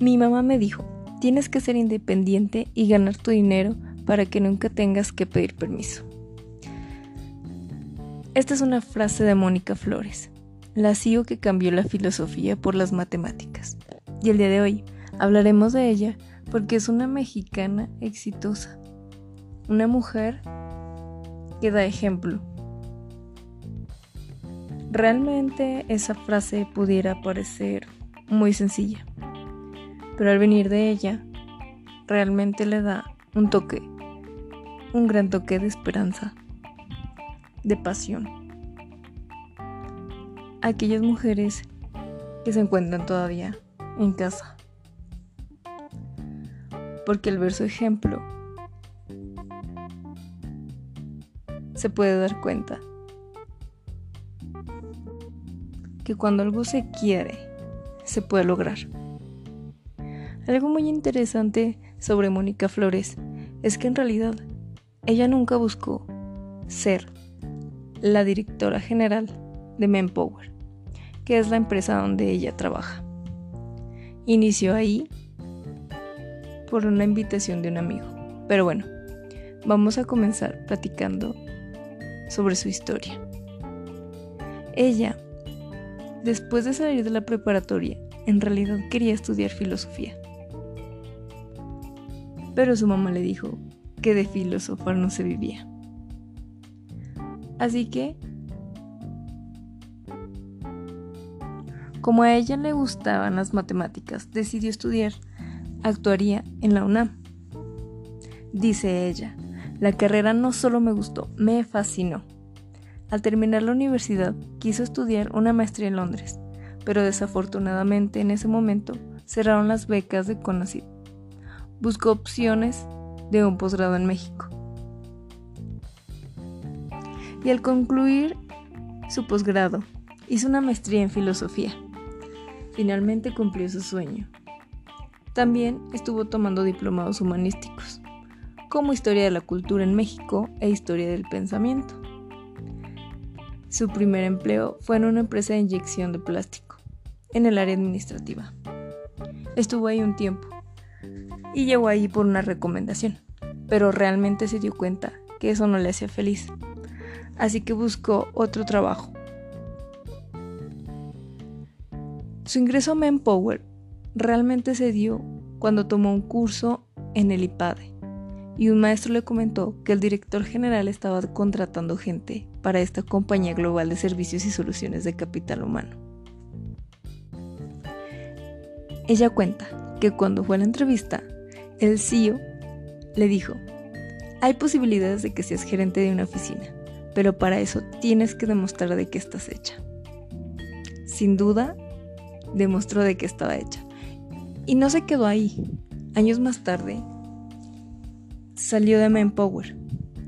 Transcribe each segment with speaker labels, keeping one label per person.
Speaker 1: Mi mamá me dijo, tienes que ser independiente y ganar tu dinero para que nunca tengas que pedir permiso. Esta es una frase de Mónica Flores, la CEO que cambió la filosofía por las matemáticas. Y el día de hoy hablaremos de ella porque es una mexicana exitosa, una mujer que da ejemplo. Realmente esa frase pudiera parecer muy sencilla, pero al venir de ella, realmente le da un toque, un gran toque de esperanza de pasión. Aquellas mujeres que se encuentran todavía en casa. Porque el verso ejemplo se puede dar cuenta que cuando algo se quiere, se puede lograr. Algo muy interesante sobre Mónica Flores es que en realidad ella nunca buscó ser la directora general de Manpower, que es la empresa donde ella trabaja. Inició ahí por una invitación de un amigo. Pero bueno, vamos a comenzar platicando sobre su historia. Ella, después de salir de la preparatoria, en realidad quería estudiar filosofía. Pero su mamá le dijo que de filosofar no se vivía. Así que, como a ella le gustaban las matemáticas, decidió estudiar actuaría en la UNAM. Dice ella, la carrera no solo me gustó, me fascinó. Al terminar la universidad, quiso estudiar una maestría en Londres, pero desafortunadamente en ese momento cerraron las becas de CONACYT. Buscó opciones de un posgrado en México y al concluir su posgrado hizo una maestría en filosofía. Finalmente cumplió su sueño. También estuvo tomando diplomados humanísticos, como Historia de la Cultura en México e Historia del Pensamiento. Su primer empleo fue en una empresa de inyección de plástico, en el área administrativa. Estuvo ahí un tiempo y llegó ahí por una recomendación, pero realmente se dio cuenta que eso no le hacía feliz así que buscó otro trabajo. Su ingreso a Manpower realmente se dio cuando tomó un curso en el IPADE y un maestro le comentó que el director general estaba contratando gente para esta compañía global de servicios y soluciones de capital humano. Ella cuenta que cuando fue a la entrevista, el CEO le dijo, hay posibilidades de que seas gerente de una oficina, pero para eso tienes que demostrar de qué estás hecha. Sin duda, demostró de qué estaba hecha. Y no se quedó ahí. Años más tarde, salió de Manpower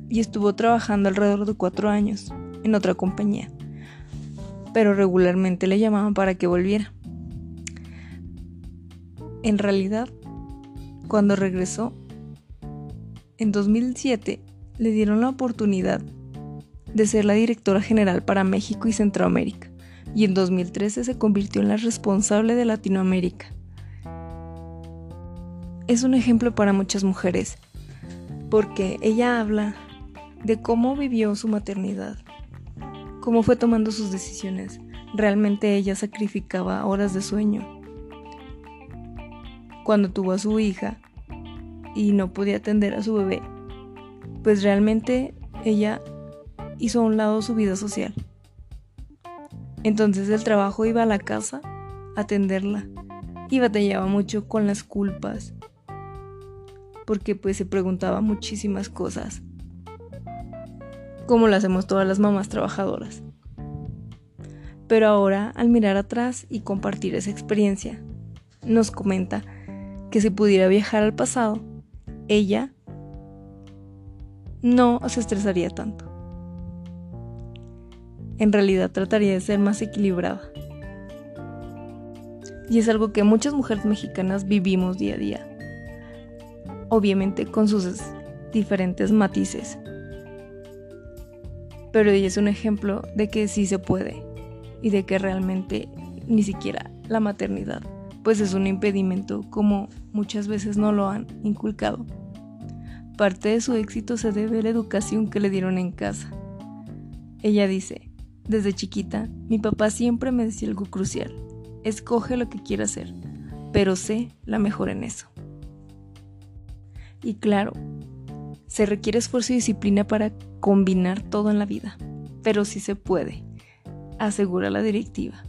Speaker 1: y estuvo trabajando alrededor de cuatro años en otra compañía, pero regularmente le llamaban para que volviera. En realidad, cuando regresó, en 2007 le dieron la oportunidad de ser la directora general para México y Centroamérica, y en 2013 se convirtió en la responsable de Latinoamérica. Es un ejemplo para muchas mujeres, porque ella habla de cómo vivió su maternidad, cómo fue tomando sus decisiones. Realmente ella sacrificaba horas de sueño. Cuando tuvo a su hija y no podía atender a su bebé, pues realmente ella hizo a un lado su vida social. Entonces del trabajo iba a la casa a atenderla y batallaba mucho con las culpas porque pues se preguntaba muchísimas cosas como lo hacemos todas las mamás trabajadoras. Pero ahora, al mirar atrás y compartir esa experiencia, nos comenta que si pudiera viajar al pasado, ella no se estresaría tanto en realidad trataría de ser más equilibrada. Y es algo que muchas mujeres mexicanas vivimos día a día. Obviamente con sus diferentes matices. Pero ella es un ejemplo de que sí se puede y de que realmente ni siquiera la maternidad pues es un impedimento como muchas veces no lo han inculcado. Parte de su éxito se debe a la educación que le dieron en casa. Ella dice, desde chiquita, mi papá siempre me decía algo crucial, escoge lo que quieras hacer, pero sé la mejor en eso. Y claro, se requiere esfuerzo y disciplina para combinar todo en la vida, pero sí se puede, asegura la directiva.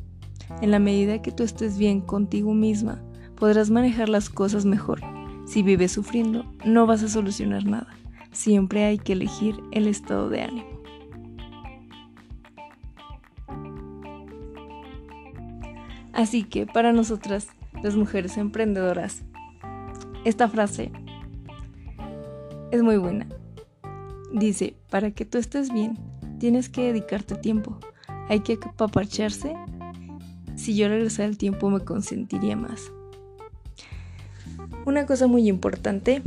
Speaker 1: En la medida que tú estés bien contigo misma, podrás manejar las cosas mejor si vives sufriendo, no vas a solucionar nada. Siempre hay que elegir el estado de ánimo. Así que para nosotras, las mujeres emprendedoras, esta frase es muy buena. Dice, para que tú estés bien, tienes que dedicarte tiempo. Hay que apapacharse. Si yo regresara el tiempo me consentiría más. Una cosa muy importante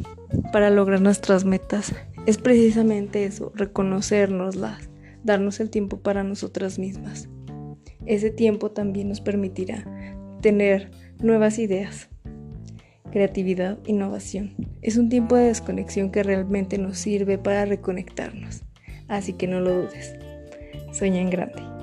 Speaker 1: para lograr nuestras metas es precisamente eso, reconocernoslas, darnos el tiempo para nosotras mismas. Ese tiempo también nos permitirá tener nuevas ideas, creatividad, innovación. Es un tiempo de desconexión que realmente nos sirve para reconectarnos. Así que no lo dudes. Sueña grande.